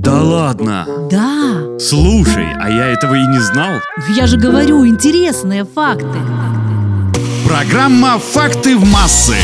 Да ладно. Да, Слушай, а я этого и не знал. я же говорю, интересные факты. Программа «Факты в массы».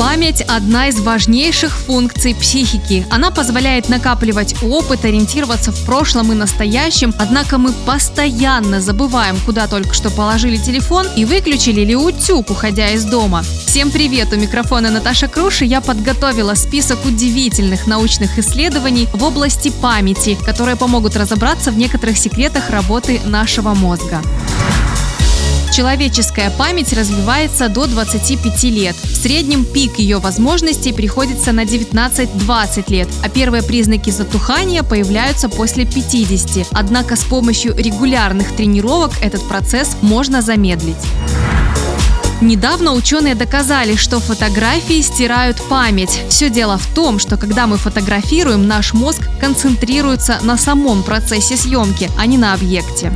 Память – одна из важнейших функций психики. Она позволяет накапливать опыт, ориентироваться в прошлом и настоящем, однако мы постоянно забываем, куда только что положили телефон и выключили ли утюг, уходя из дома. Всем привет! У микрофона Наташа Круш, и я подготовила список удивительных научных исследований в области памяти, которые помогут разобраться в некоторых секретах работы нашего мозга. Человеческая память развивается до 25 лет. В среднем пик ее возможностей приходится на 19-20 лет, а первые признаки затухания появляются после 50. Однако с помощью регулярных тренировок этот процесс можно замедлить. Недавно ученые доказали, что фотографии стирают память. Все дело в том, что когда мы фотографируем, наш мозг концентрируется на самом процессе съемки, а не на объекте.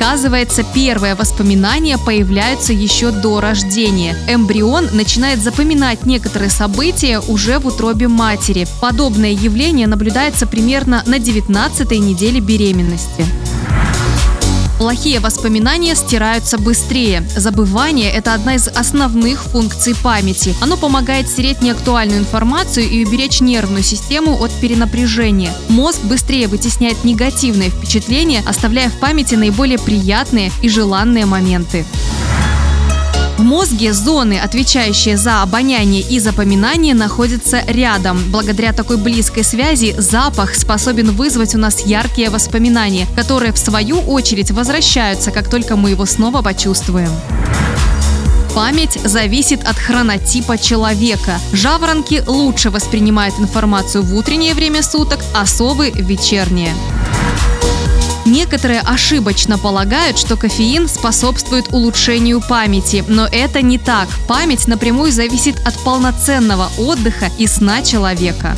Оказывается, первые воспоминания появляются еще до рождения. Эмбрион начинает запоминать некоторые события уже в утробе матери. Подобное явление наблюдается примерно на 19 неделе беременности. Плохие воспоминания стираются быстрее. Забывание – это одна из основных функций памяти. Оно помогает стереть неактуальную информацию и уберечь нервную систему от перенапряжения. Мозг быстрее вытесняет негативные впечатления, оставляя в памяти наиболее приятные и желанные моменты. Мозге зоны, отвечающие за обоняние и запоминание, находятся рядом. Благодаря такой близкой связи запах способен вызвать у нас яркие воспоминания, которые в свою очередь возвращаются, как только мы его снова почувствуем. Память зависит от хронотипа человека. Жаворонки лучше воспринимают информацию в утреннее время суток, а совы – вечернее. Некоторые ошибочно полагают, что кофеин способствует улучшению памяти, но это не так. Память напрямую зависит от полноценного отдыха и сна человека.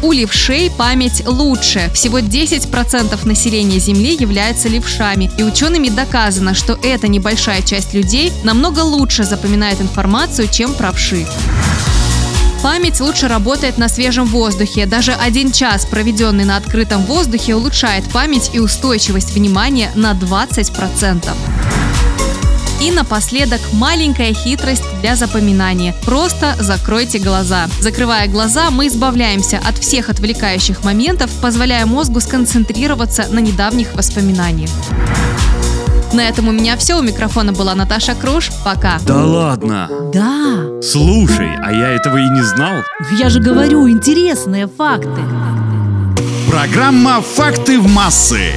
У левшей память лучше. Всего 10% населения Земли является левшами. И учеными доказано, что эта небольшая часть людей намного лучше запоминает информацию, чем правши. Память лучше работает на свежем воздухе. Даже один час, проведенный на открытом воздухе, улучшает память и устойчивость внимания на 20%. И напоследок маленькая хитрость для запоминания. Просто закройте глаза. Закрывая глаза, мы избавляемся от всех отвлекающих моментов, позволяя мозгу сконцентрироваться на недавних воспоминаниях. На этом у меня все. У микрофона была Наташа Круш. Пока. Да ладно. Да, Слушай, а я этого и не знал. я же говорю, интересные факты. Программа «Факты в массы».